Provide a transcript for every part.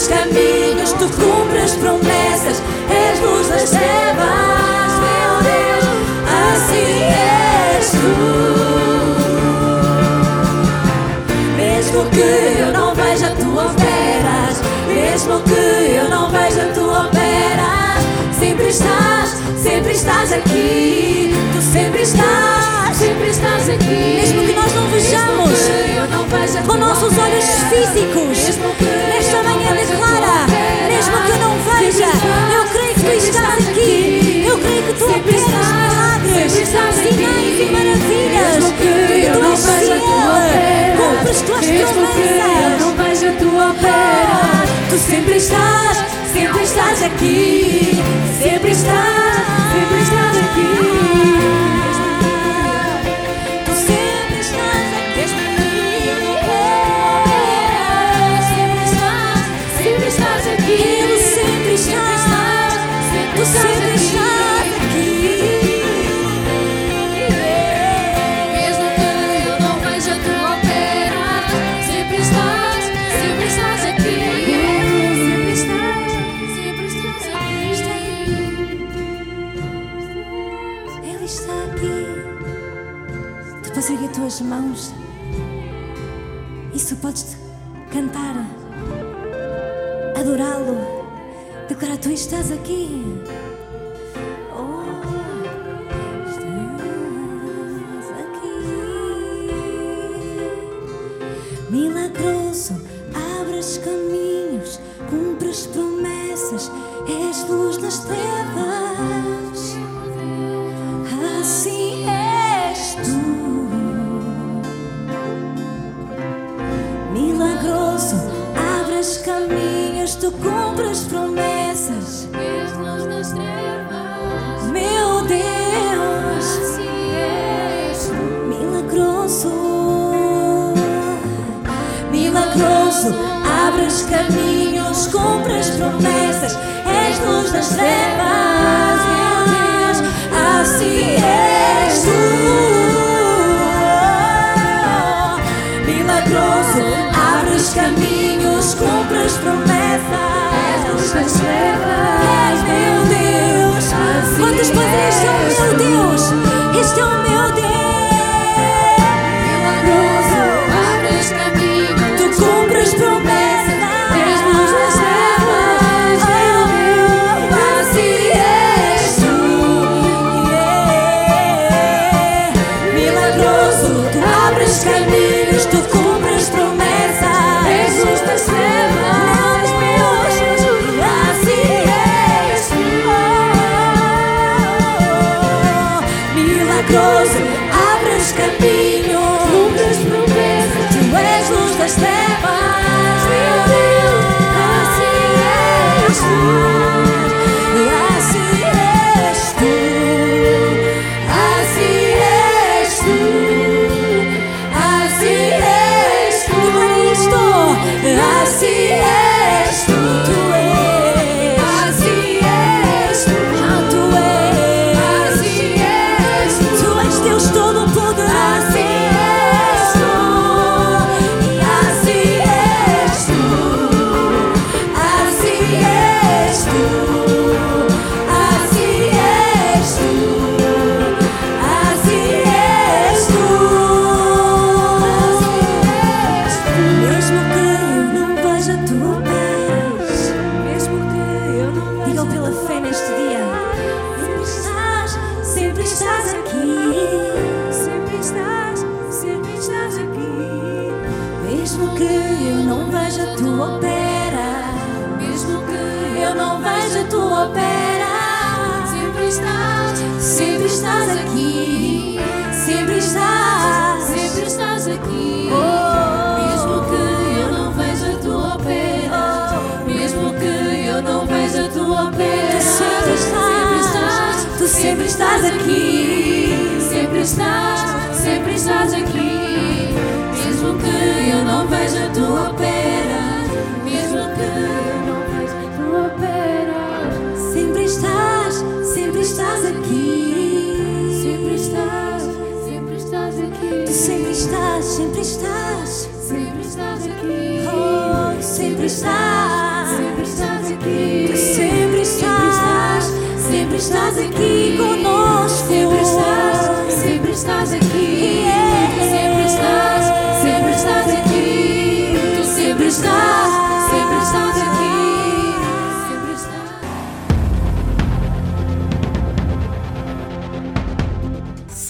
os caminhos, tu cumpres promessas, és luz das trevas, meu Deus, assim és tu. Mesmo que eu não veja tu operas, mesmo que eu não veja tu operas, sempre estás, sempre estás aqui, tu sempre estás, sempre estás aqui. Mesmo que nós não vejamos com nossos olhos físicos, nesta manhã estás aqui. Eu creio que tu operas milagres, sinais e maravilhas. Mesmo que eu não veja a tua opera, cumpres tuas. Eu não vejo a ah, tua opera, tu sempre estás, sempre estás aqui. Sempre estás, sempre estás aqui. podes cantar, adorá-lo, declarar: Tu estás aqui.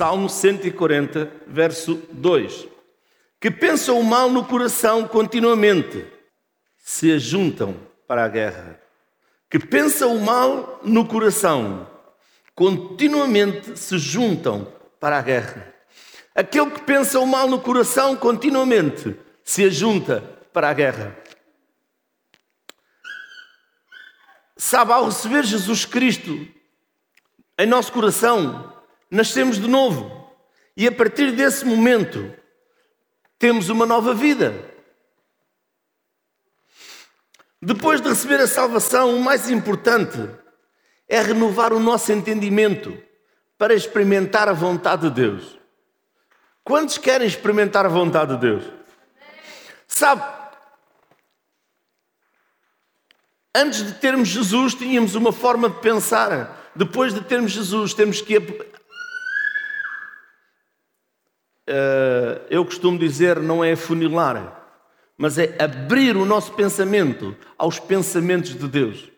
Salmo 140, verso 2. Que pensam o mal no coração continuamente, se ajuntam para a guerra. Que pensam o mal no coração, continuamente se juntam para a guerra. Aquele que pensa o mal no coração continuamente se ajunta para a guerra. Sabe, ao receber Jesus Cristo em nosso coração, nascemos de novo. E a partir desse momento, temos uma nova vida. Depois de receber a salvação, o mais importante é renovar o nosso entendimento para experimentar a vontade de Deus. Quantos querem experimentar a vontade de Deus? Sabe, antes de termos Jesus, tínhamos uma forma de pensar. Depois de termos Jesus, temos que eh, eu costumo dizer, não é afunilar, mas é abrir o nosso pensamento aos pensamentos de Deus.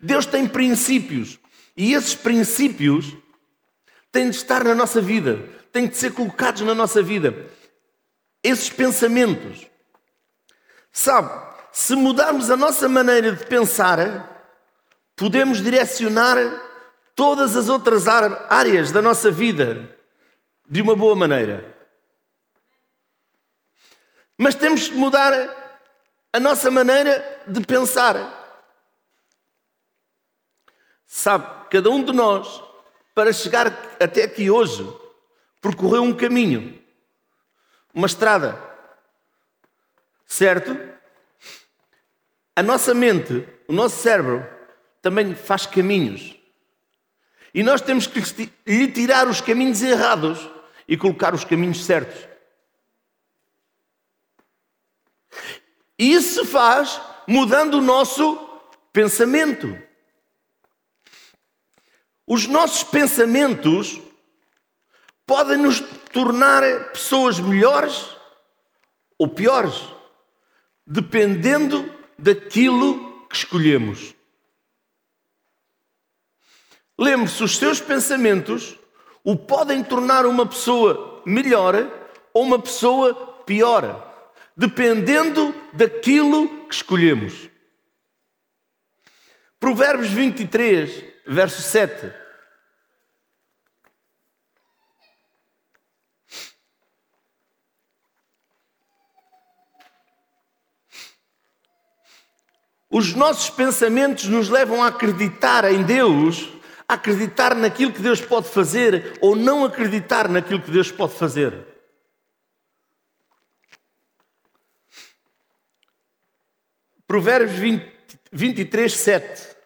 Deus tem princípios e esses princípios têm de estar na nossa vida, têm de ser colocados na nossa vida. Esses pensamentos. Sabe, se mudarmos a nossa maneira de pensar, podemos direcionar todas as outras áreas da nossa vida de uma boa maneira. Mas temos que mudar a nossa maneira de pensar. Sabe, cada um de nós, para chegar até aqui hoje, percorreu um caminho, uma estrada, certo? A nossa mente, o nosso cérebro, também faz caminhos. E nós temos que lhe tirar os caminhos errados e colocar os caminhos certos. E isso se faz mudando o nosso pensamento. Os nossos pensamentos podem nos tornar pessoas melhores ou piores, dependendo daquilo que escolhemos. Lembre-se, os seus pensamentos o podem tornar uma pessoa melhor ou uma pessoa pior, dependendo daquilo que escolhemos. Provérbios 23, verso 7. Os nossos pensamentos nos levam a acreditar em Deus, acreditar naquilo que Deus pode fazer ou não acreditar naquilo que Deus pode fazer. Provérbios 20, 23, 7.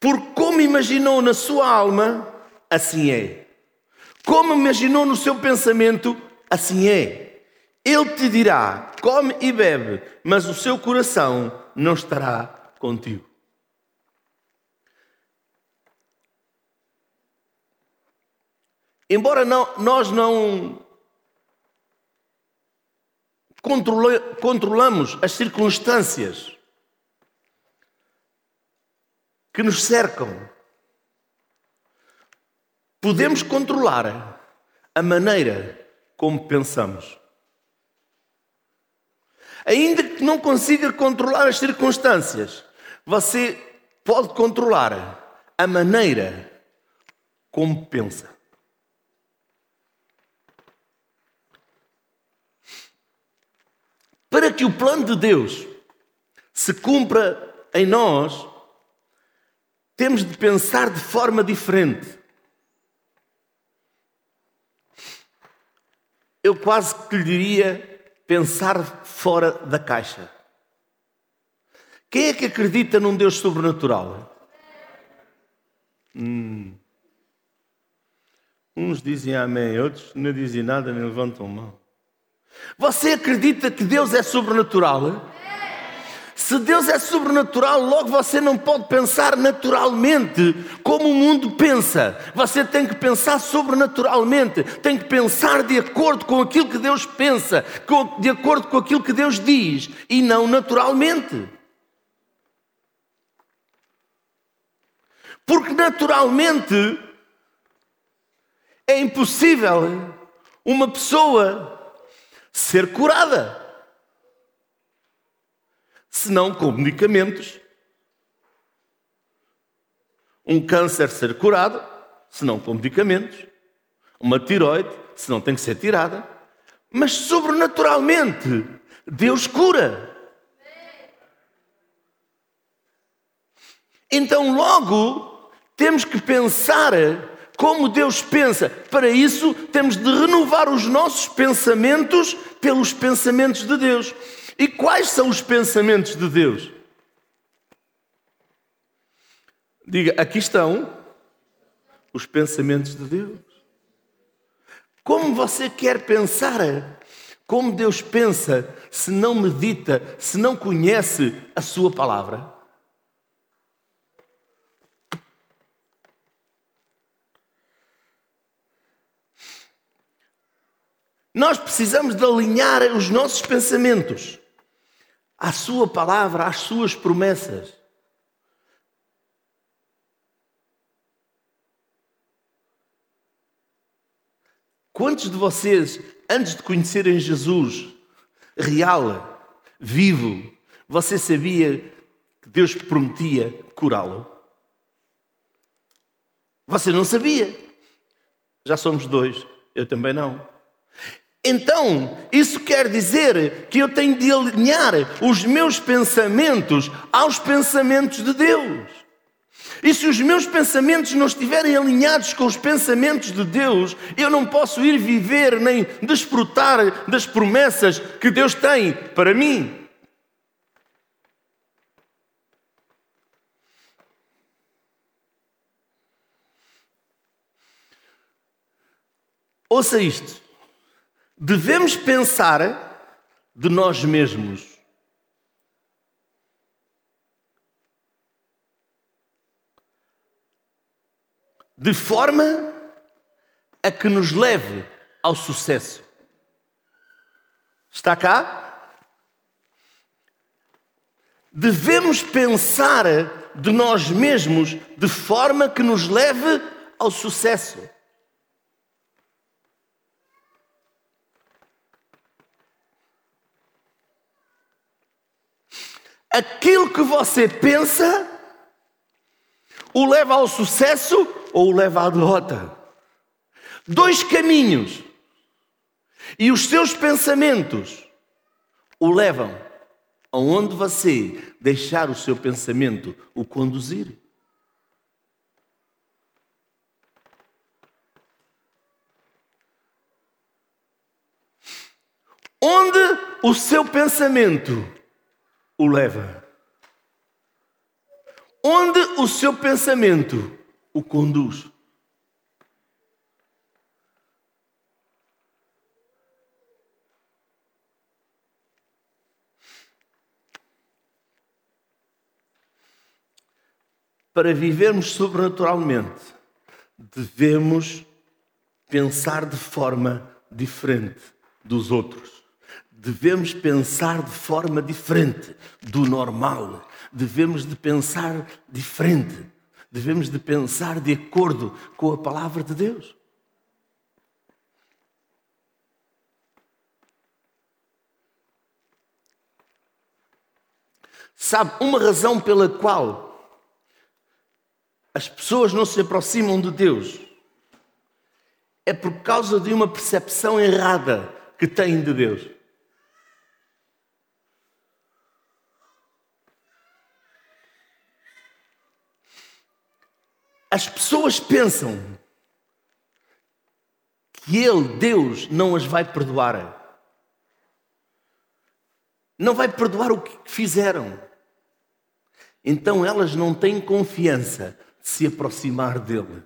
Por como imaginou na sua alma, assim é. Como imaginou no seu pensamento, assim é. Ele te dirá: come e bebe, mas o seu coração não estará contigo. Embora não- nós não controla- controlamos as circunstâncias que nos cercam, podemos controlar a maneira como pensamos. Ainda que não consiga controlar as circunstâncias, você pode controlar a maneira como pensa. Para que o plano de Deus se cumpra em nós, temos de pensar de forma diferente. Eu quase que lhe diria pensar fora da caixa. Quem é que acredita num Deus sobrenatural? Hum. Uns dizem amém, outros não dizem nada nem levantam mão. Você acredita que Deus é sobrenatural? Se Deus é sobrenatural, logo você não pode pensar naturalmente como o mundo pensa. Você tem que pensar sobrenaturalmente, tem que pensar de acordo com aquilo que Deus pensa, de acordo com aquilo que Deus diz e não naturalmente. Porque naturalmente é impossível uma pessoa ser curada, senão com medicamentos. Um câncer ser curado, senão com medicamentos. Uma tiroide, senão tem que ser tirada. Mas sobrenaturalmente, Deus cura. Então, logo, temos que pensar como Deus pensa. Para isso, temos de renovar os nossos pensamentos pelos pensamentos de Deus. E quais são os pensamentos de Deus? Diga, aqui estão os pensamentos de Deus. Como você quer pensar? Como Deus pensa se não medita, se não conhece a Sua palavra? Nós precisamos de alinhar os nossos pensamentos à Sua palavra, às Suas promessas. Quantos de vocês, antes de conhecerem Jesus real, vivo, você sabia que Deus prometia curá-lo? Você não sabia. Já somos dois, eu também não. Então, isso quer dizer que eu tenho de alinhar os meus pensamentos aos pensamentos de Deus. E se os meus pensamentos não estiverem alinhados com os pensamentos de Deus, eu não posso ir viver nem desfrutar das promessas que Deus tem para mim. Ouça isto devemos pensar de nós mesmos. De forma a que nos leve ao sucesso. Está cá? Devemos pensar de nós mesmos de forma que nos leve ao sucesso. Aquilo que você pensa o leva ao sucesso ou o leva à derrota. Dois caminhos. E os seus pensamentos o levam aonde você deixar o seu pensamento o conduzir. Onde o seu pensamento o leva? Onde o seu pensamento o conduz? Para vivermos sobrenaturalmente, devemos pensar de forma diferente dos outros devemos pensar de forma diferente do normal. Devemos de pensar diferente. Devemos de pensar de acordo com a palavra de Deus. Sabe, uma razão pela qual as pessoas não se aproximam de Deus é por causa de uma percepção errada que têm de Deus. As pessoas pensam que Ele, Deus, não as vai perdoar. Não vai perdoar o que fizeram. Então elas não têm confiança de se aproximar dele.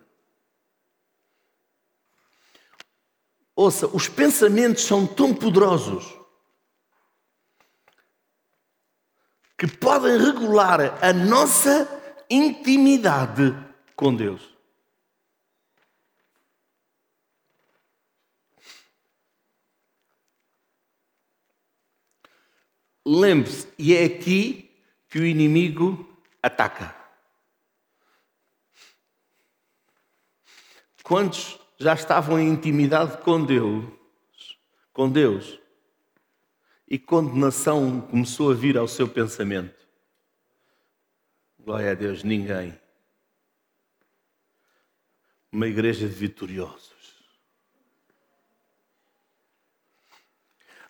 Ouça, os pensamentos são tão poderosos que podem regular a nossa intimidade com Deus. Lembre-se, e é aqui que o inimigo ataca. Quantos já estavam em intimidade com Deus, com Deus, e condenação começou a vir ao seu pensamento? Glória a Deus, ninguém. Uma igreja de vitoriosos.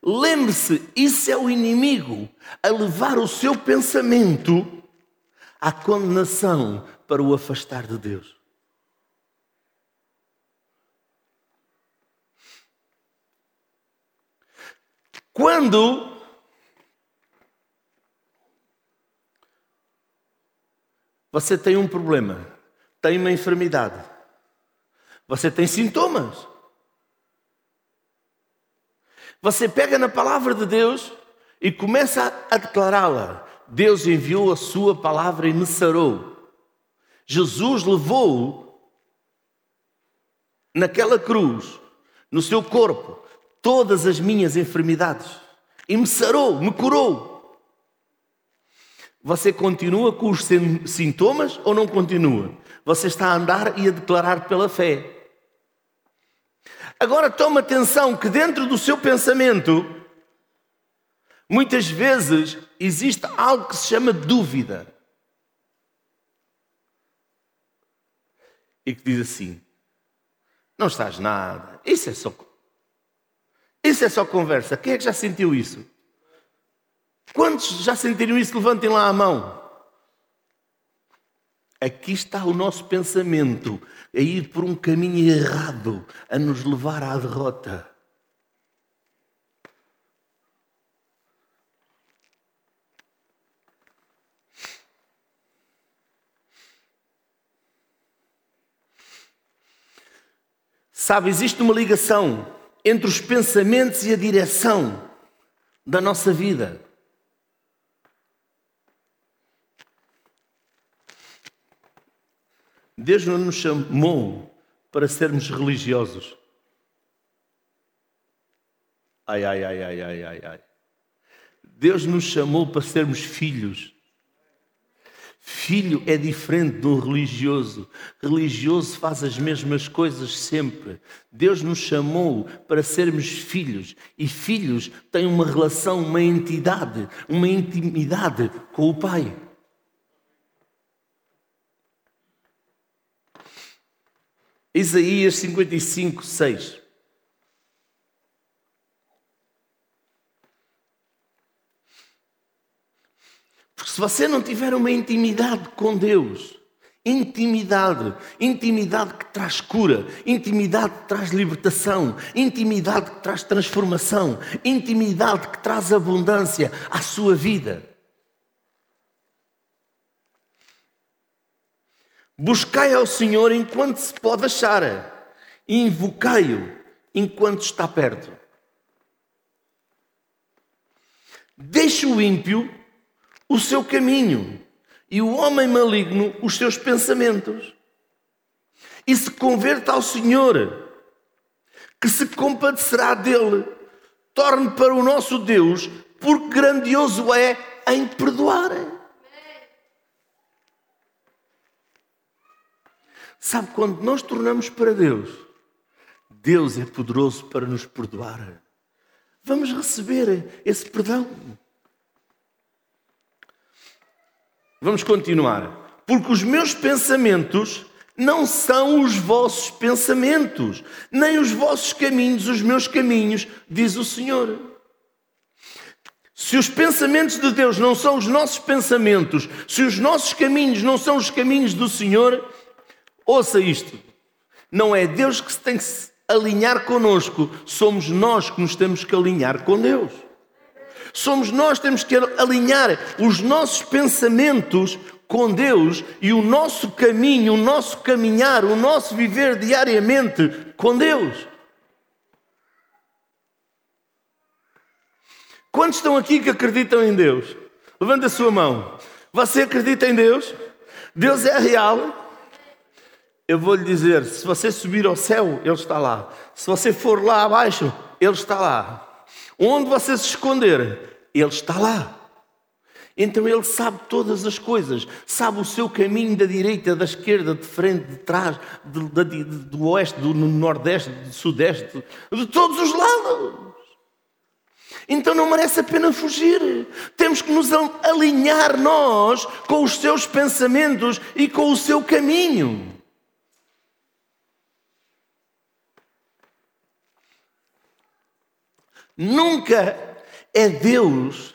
Lembre-se, isso é o inimigo a levar o seu pensamento à condenação para o afastar de Deus. Quando você tem um problema, tem uma enfermidade, você tem sintomas, você pega na palavra de Deus e começa a declará-la. Deus enviou a sua palavra e me sarou. Jesus levou naquela cruz, no seu corpo, todas as minhas enfermidades e me sarou, me curou. Você continua com os sintomas ou não continua? Você está a andar e a declarar pela fé. Agora toma atenção que dentro do seu pensamento, muitas vezes existe algo que se chama dúvida. E que diz assim: não estás nada, isso é só. Isso é só conversa. Quem é que já sentiu isso? Quantos já sentiram isso? Levantem lá a mão. Aqui está o nosso pensamento a ir por um caminho errado, a nos levar à derrota. Sabe, existe uma ligação entre os pensamentos e a direção da nossa vida. Deus não nos chamou para sermos religiosos. Ai, ai, ai, ai, ai, ai, ai. Deus nos chamou para sermos filhos. Filho é diferente do religioso. Religioso faz as mesmas coisas sempre. Deus nos chamou para sermos filhos. E filhos têm uma relação, uma entidade, uma intimidade com o Pai. Isaías 55, 6. Porque se você não tiver uma intimidade com Deus, intimidade, intimidade que traz cura, intimidade que traz libertação, intimidade que traz transformação, intimidade que traz abundância à sua vida. Buscai ao Senhor enquanto se pode achar, e invocai-o enquanto está perto. Deixe o ímpio o seu caminho e o homem maligno os seus pensamentos. E se converta ao Senhor, que se compadecerá dele. Torne para o nosso Deus, porque grandioso é em perdoar. Sabe, quando nós tornamos para Deus, Deus é poderoso para nos perdoar. Vamos receber esse perdão. Vamos continuar. Porque os meus pensamentos não são os vossos pensamentos, nem os vossos caminhos, os meus caminhos, diz o Senhor. Se os pensamentos de Deus não são os nossos pensamentos, se os nossos caminhos não são os caminhos do Senhor, Ouça isto. Não é Deus que se tem que alinhar conosco, somos nós que nos temos que alinhar com Deus. Somos nós que temos que alinhar os nossos pensamentos com Deus e o nosso caminho, o nosso caminhar, o nosso viver diariamente com Deus. Quantos estão aqui que acreditam em Deus? Levanta a sua mão. Você acredita em Deus? Deus é real? Eu vou lhe dizer: se você subir ao céu, Ele está lá. Se você for lá abaixo, Ele está lá. Onde você se esconder, Ele está lá. Então Ele sabe todas as coisas, sabe o seu caminho da direita, da esquerda, de frente, de trás, de, de, de, do oeste, do nordeste, do sudeste, de todos os lados. Então não merece a pena fugir. Temos que nos alinhar nós com os seus pensamentos e com o seu caminho. Nunca é Deus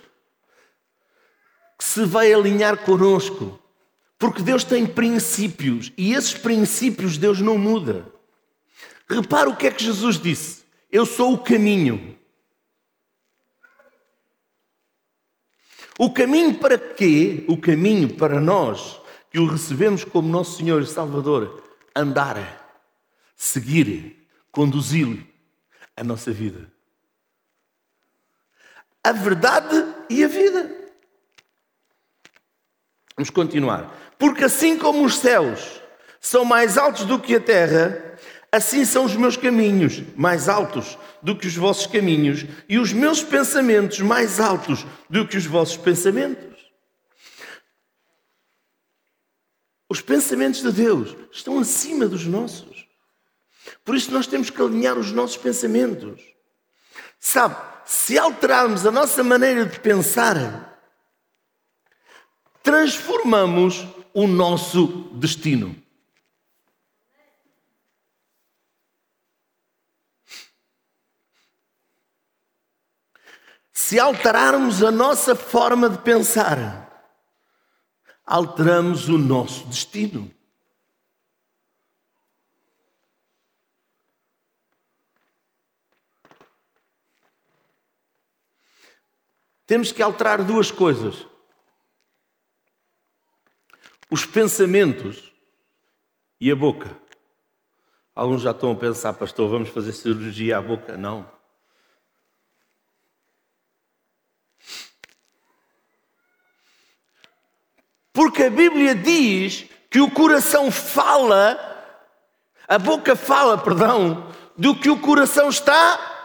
que se vai alinhar conosco, porque Deus tem princípios e esses princípios Deus não muda. Repara o que é que Jesus disse: Eu sou o caminho. O caminho para quê? O caminho para nós que o recebemos como nosso Senhor e Salvador, andar, seguir, conduzir a nossa vida. A verdade e a vida. Vamos continuar. Porque assim como os céus são mais altos do que a terra, assim são os meus caminhos mais altos do que os vossos caminhos, e os meus pensamentos mais altos do que os vossos pensamentos. Os pensamentos de Deus estão acima dos nossos. Por isso nós temos que alinhar os nossos pensamentos. Sabe, se alterarmos a nossa maneira de pensar, transformamos o nosso destino. Se alterarmos a nossa forma de pensar, alteramos o nosso destino. Temos que alterar duas coisas: os pensamentos e a boca. Alguns já estão a pensar, pastor, vamos fazer cirurgia à boca? Não. Porque a Bíblia diz que o coração fala, a boca fala, perdão, do que o coração está.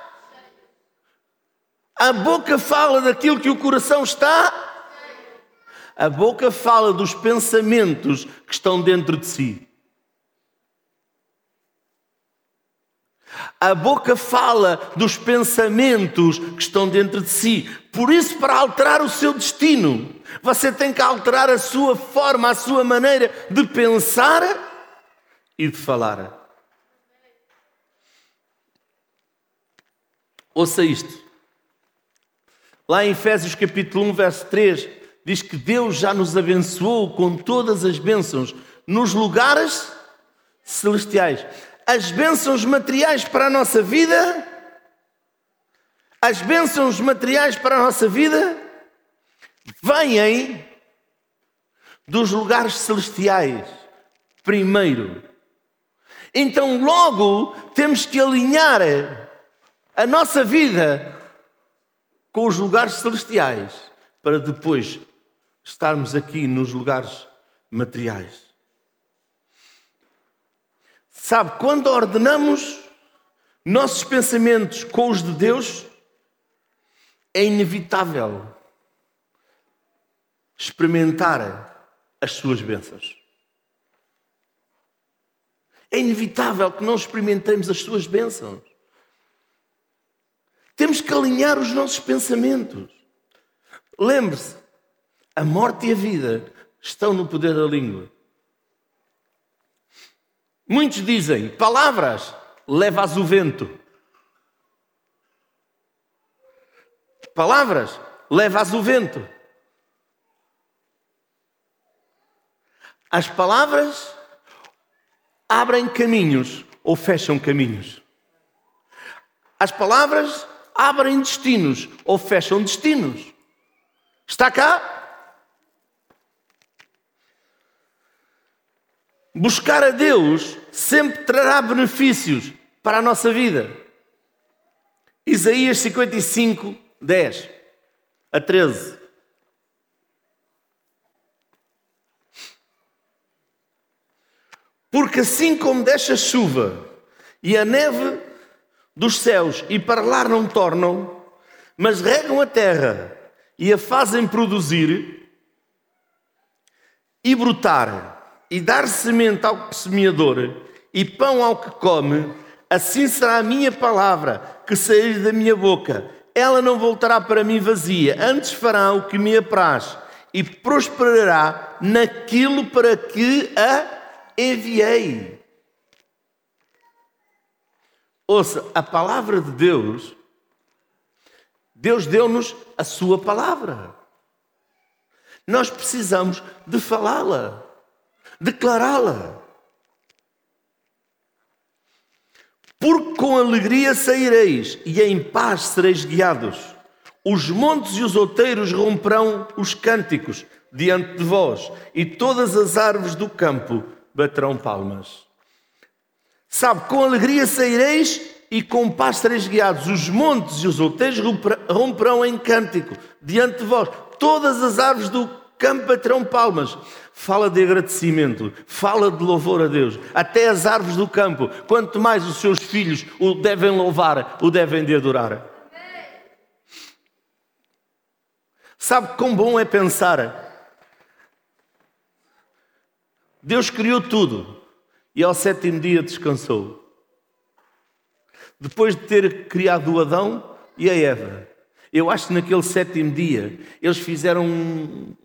A boca fala daquilo que o coração está. A boca fala dos pensamentos que estão dentro de si. A boca fala dos pensamentos que estão dentro de si. Por isso, para alterar o seu destino, você tem que alterar a sua forma, a sua maneira de pensar e de falar. Ouça isto. Lá em Efésios capítulo 1, verso 3, diz que Deus já nos abençoou com todas as bênçãos nos lugares celestiais. As bênçãos materiais para a nossa vida, as bênçãos materiais para a nossa vida vêm dos lugares celestiais, primeiro. Então, logo, temos que alinhar a nossa vida com os lugares celestiais, para depois estarmos aqui nos lugares materiais. Sabe, quando ordenamos nossos pensamentos com os de Deus, é inevitável experimentar as suas bênçãos. É inevitável que não experimentemos as suas bênçãos. Temos que alinhar os nossos pensamentos. Lembre-se, a morte e a vida estão no poder da língua. Muitos dizem, palavras, levas o vento. Palavras, levas o vento. As palavras abrem caminhos ou fecham caminhos. As palavras abrem destinos ou fecham destinos. Está cá? Buscar a Deus sempre trará benefícios para a nossa vida. Isaías 55, 10 a 13. Porque assim como deixa chuva e a neve dos céus e para lá não tornam, mas regam a terra e a fazem produzir e brotar e dar semente ao semeador e pão ao que come, assim será a minha palavra que sair da minha boca. Ela não voltará para mim vazia, antes fará o que me apraz e prosperará naquilo para que a enviei. Ouça, a palavra de Deus, Deus deu-nos a sua palavra. Nós precisamos de falá-la declará-la. Porque com alegria saireis e em paz sereis guiados. Os montes e os outeiros romperão os cânticos diante de vós, e todas as árvores do campo baterão palmas. Sabe, com alegria saireis e com paz sereis guiados. Os montes e os outeiros romperão em cântico diante de vós. Todas as árvores do campo baterão palmas fala de agradecimento, fala de louvor a Deus. Até as árvores do campo, quanto mais os seus filhos o devem louvar, o devem de adorar. Sabe quão bom é pensar? Deus criou tudo e ao sétimo dia descansou. Depois de ter criado o Adão e a Eva, eu acho que naquele sétimo dia eles fizeram um,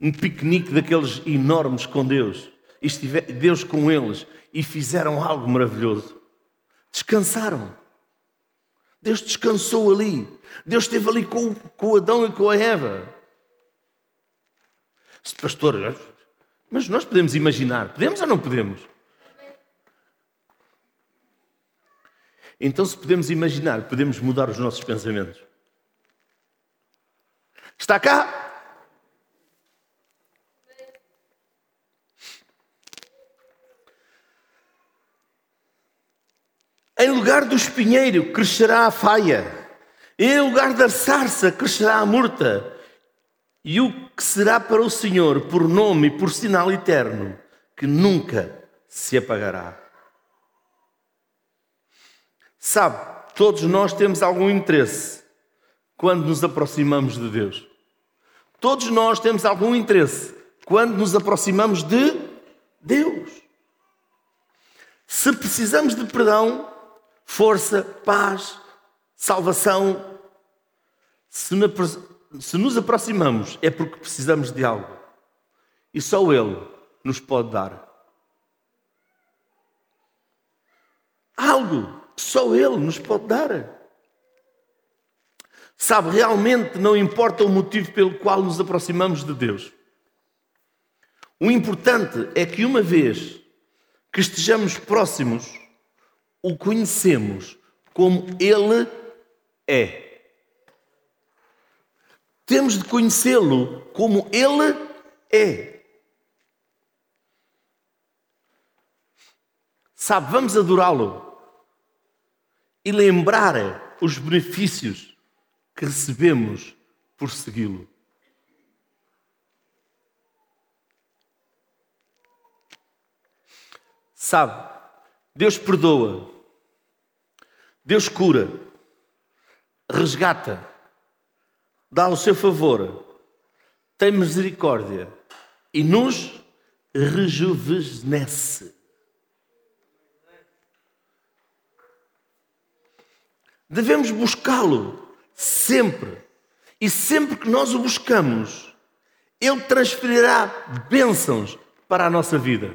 um piquenique daqueles enormes com Deus, e estiver, Deus com eles, e fizeram algo maravilhoso. Descansaram. Deus descansou ali. Deus esteve ali com, com Adão e com a Eva. Pastor, mas nós podemos imaginar, podemos ou não podemos? Então, se podemos imaginar, podemos mudar os nossos pensamentos. Está cá? Em lugar do espinheiro crescerá a faia, em lugar da sarça crescerá a murta, e o que será para o Senhor por nome e por sinal eterno, que nunca se apagará. Sabe, todos nós temos algum interesse quando nos aproximamos de Deus. Todos nós temos algum interesse quando nos aproximamos de Deus. Se precisamos de perdão, força, paz, salvação. Se, nos aproximamos é porque precisamos de algo. E só Ele nos pode dar. Algo só Ele nos pode dar. Sabe, realmente não importa o motivo pelo qual nos aproximamos de Deus. O importante é que uma vez que estejamos próximos o conhecemos como Ele é. Temos de conhecê-lo como Ele é. Sabe, vamos adorá-lo e lembrar os benefícios que recebemos por segui-lo. Sabe, Deus perdoa, Deus cura, resgata, dá o seu favor, tem misericórdia e nos rejuvenesce. Devemos buscá-lo sempre. E sempre que nós o buscamos, Ele transferirá bênçãos para a nossa vida.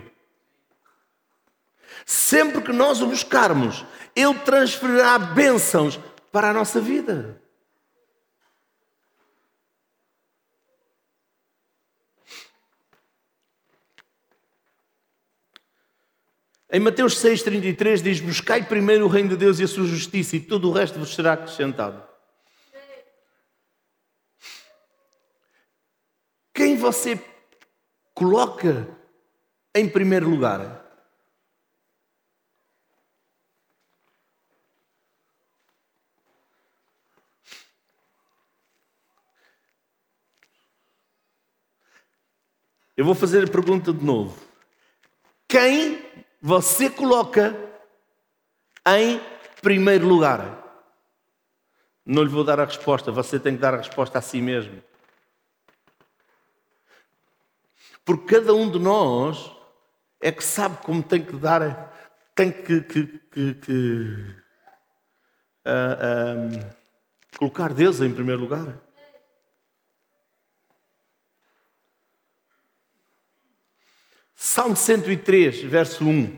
Sempre que nós o buscarmos, Ele transferirá bênçãos para a nossa vida. Em Mateus 6,33 diz: Buscai primeiro o reino de Deus e a sua justiça, e todo o resto vos será acrescentado. Quem você coloca em primeiro lugar? Eu vou fazer a pergunta de novo. Quem você coloca em primeiro lugar? Não lhe vou dar a resposta, você tem que dar a resposta a si mesmo. Porque cada um de nós é que sabe como tem que dar, tem que, que, que, que uh, colocar Deus em primeiro lugar. Salmo 103, verso 1.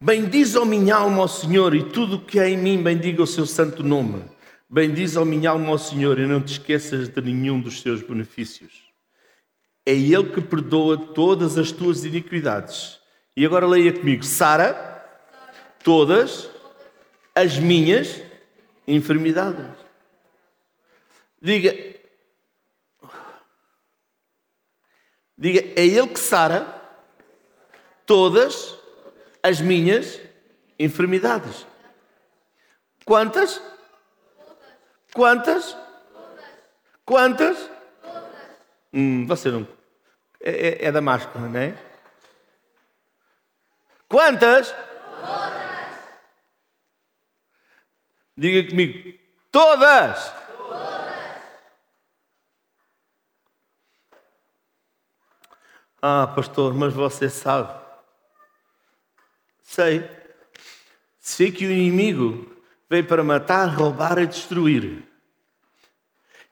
Bendiz, ó minha alma, ao Senhor, e tudo o que é em mim, bendiga o seu santo nome. Bendiz, ó minha alma, ao Senhor, e não te esqueças de nenhum dos seus benefícios. É Ele que perdoa todas as tuas iniquidades. E agora leia comigo. Sara, todas as minhas enfermidades. Diga, diga, é Ele que sara todas as minhas enfermidades. Quantas? Quantas? Quantas? Hum, você não. É, é, é da máscara, não é? Quantas? Diga comigo, todas. todas. Ah, pastor, mas você sabe. Sei. Sei que o inimigo veio para matar, roubar e destruir.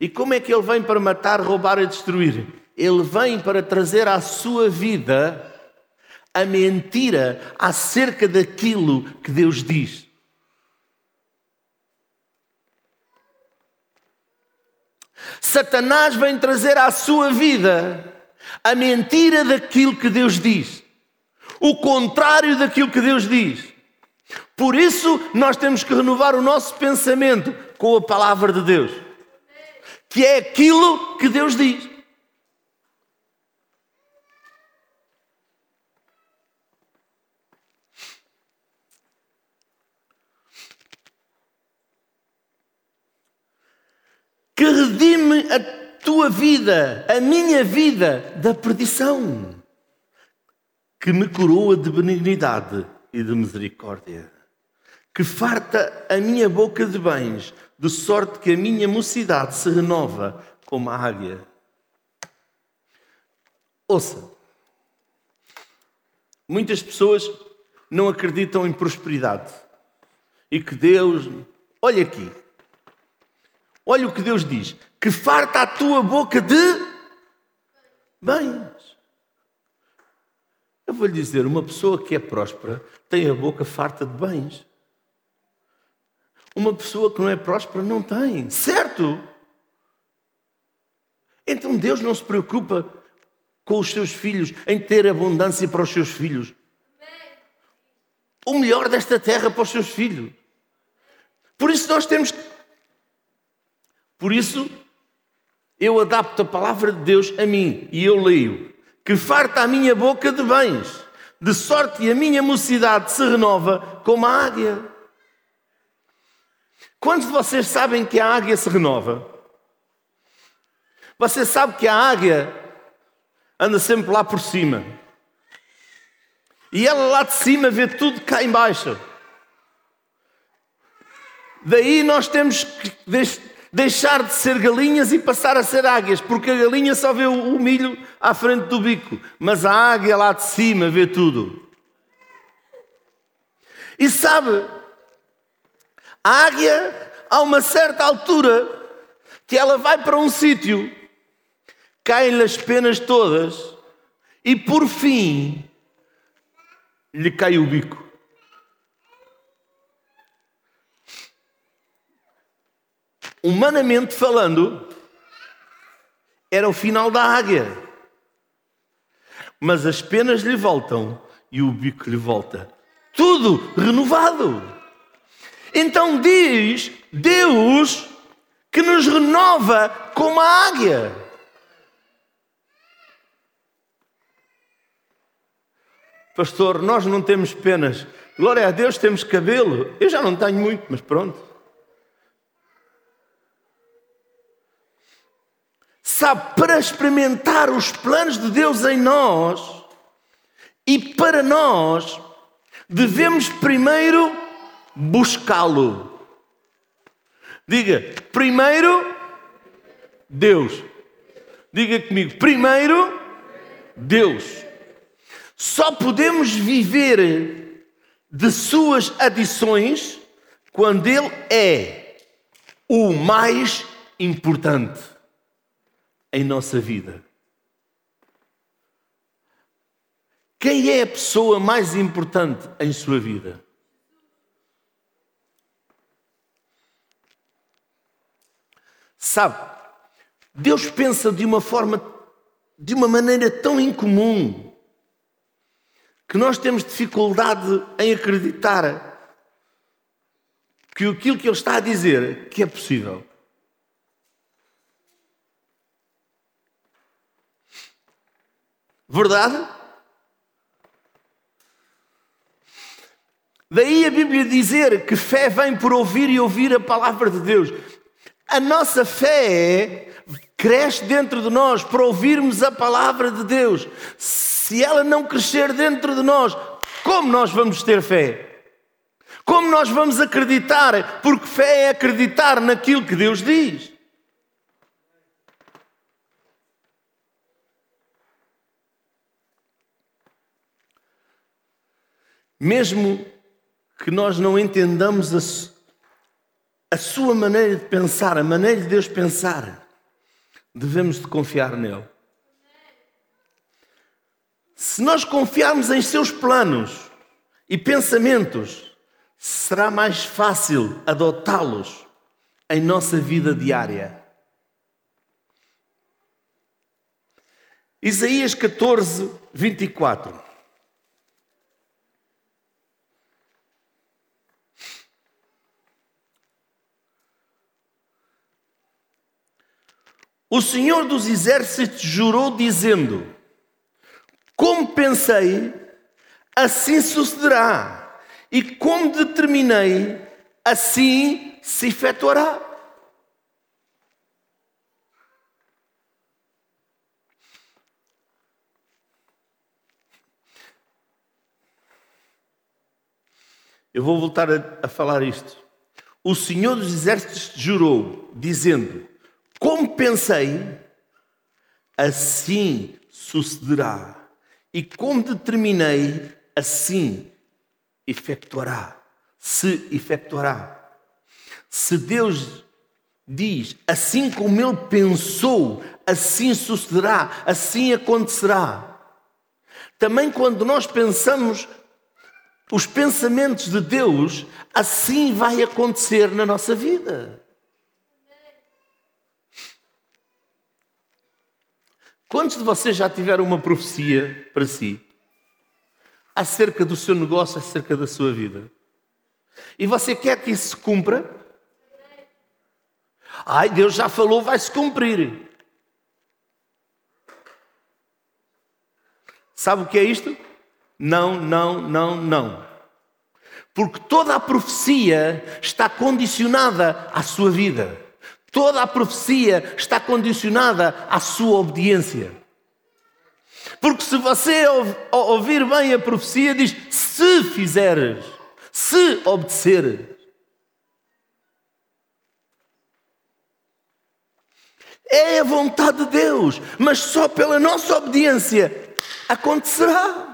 E como é que ele vem para matar, roubar e destruir? Ele vem para trazer à sua vida a mentira acerca daquilo que Deus diz. Satanás vem trazer à sua vida a mentira daquilo que Deus diz, o contrário daquilo que Deus diz. Por isso, nós temos que renovar o nosso pensamento com a palavra de Deus, que é aquilo que Deus diz. Que redime a tua vida, a minha vida, da perdição, que me coroa de benignidade e de misericórdia, que farta a minha boca de bens, de sorte que a minha mocidade se renova como a águia. Ouça, muitas pessoas não acreditam em prosperidade e que Deus, olha aqui, Olha o que Deus diz: que farta a tua boca de bens. Eu vou lhe dizer: uma pessoa que é próspera tem a boca farta de bens. Uma pessoa que não é próspera não tem, certo? Então Deus não se preocupa com os seus filhos, em ter abundância para os seus filhos. O melhor desta terra para os seus filhos. Por isso nós temos que por isso, eu adapto a palavra de Deus a mim e eu leio: que farta a minha boca de bens, de sorte a minha mocidade se renova como a águia. Quantos de vocês sabem que a águia se renova? Você sabe que a águia anda sempre lá por cima. E ela lá de cima vê tudo cá embaixo. Daí nós temos que deixar de ser galinhas e passar a ser águias, porque a galinha só vê o milho à frente do bico, mas a águia lá de cima vê tudo. E sabe, a águia, a uma certa altura, que ela vai para um sítio, caem-lhe as penas todas, e por fim lhe cai o bico. Humanamente falando, era o final da águia. Mas as penas lhe voltam e o bico lhe volta. Tudo renovado. Então diz Deus que nos renova como a águia. Pastor, nós não temos penas. Glória a Deus, temos cabelo. Eu já não tenho muito, mas pronto. Sabe, para experimentar os planos de Deus em nós e para nós, devemos primeiro buscá-lo. Diga, primeiro Deus. Diga comigo, primeiro Deus. Só podemos viver de suas adições quando Ele é o mais importante em nossa vida. Quem é a pessoa mais importante em sua vida? Sabe, Deus pensa de uma forma, de uma maneira tão incomum que nós temos dificuldade em acreditar que aquilo que ele está a dizer que é possível. Verdade? Daí a Bíblia dizer que fé vem por ouvir e ouvir a palavra de Deus. A nossa fé cresce dentro de nós para ouvirmos a palavra de Deus se ela não crescer dentro de nós, como nós vamos ter fé? Como nós vamos acreditar? Porque fé é acreditar naquilo que Deus diz. Mesmo que nós não entendamos a, a sua maneira de pensar, a maneira de Deus pensar, devemos de confiar nele. Se nós confiarmos em seus planos e pensamentos, será mais fácil adotá-los em nossa vida diária. Isaías 14, 24. O Senhor dos Exércitos jurou, dizendo: como pensei, assim sucederá. E como determinei, assim se efetuará. Eu vou voltar a, a, falar isto. O Senhor dos Exércitos jurou, dizendo: Como pensei, assim sucederá. E como determinei, assim efetuará. Se efetuará. Se Deus diz, assim como Ele pensou, assim sucederá, assim acontecerá. Também quando nós pensamos os pensamentos de Deus, assim vai acontecer na nossa vida. Quantos de vocês já tiveram uma profecia para si? Acerca do seu negócio, acerca da sua vida? E você quer que isso se cumpra? Ai, Deus já falou, vai se cumprir. Sabe o que é isto? Não, não, não, não. Porque toda a profecia está condicionada à sua vida. Toda a profecia está condicionada à sua obediência. Porque se você ouvir bem a profecia, diz: se fizeres, se obedeceres. É a vontade de Deus, mas só pela nossa obediência acontecerá.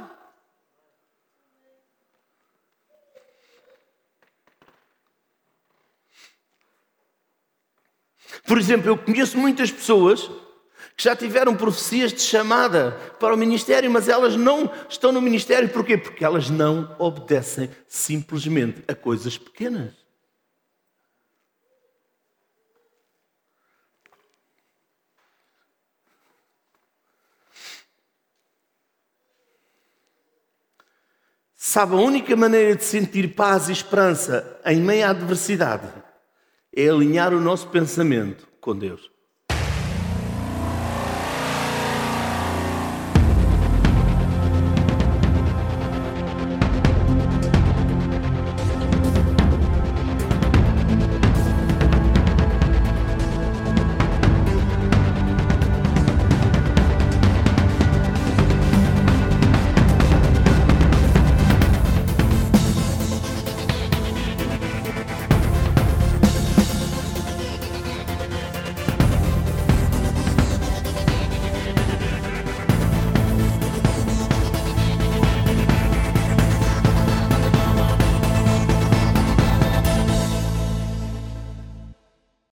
Por exemplo, eu conheço muitas pessoas que já tiveram profecias de chamada para o ministério, mas elas não estão no ministério. Porquê? Porque elas não obedecem simplesmente a coisas pequenas. Sabe, a única maneira de sentir paz e esperança em meio à adversidade é alinhar o nosso pensamento com Deus.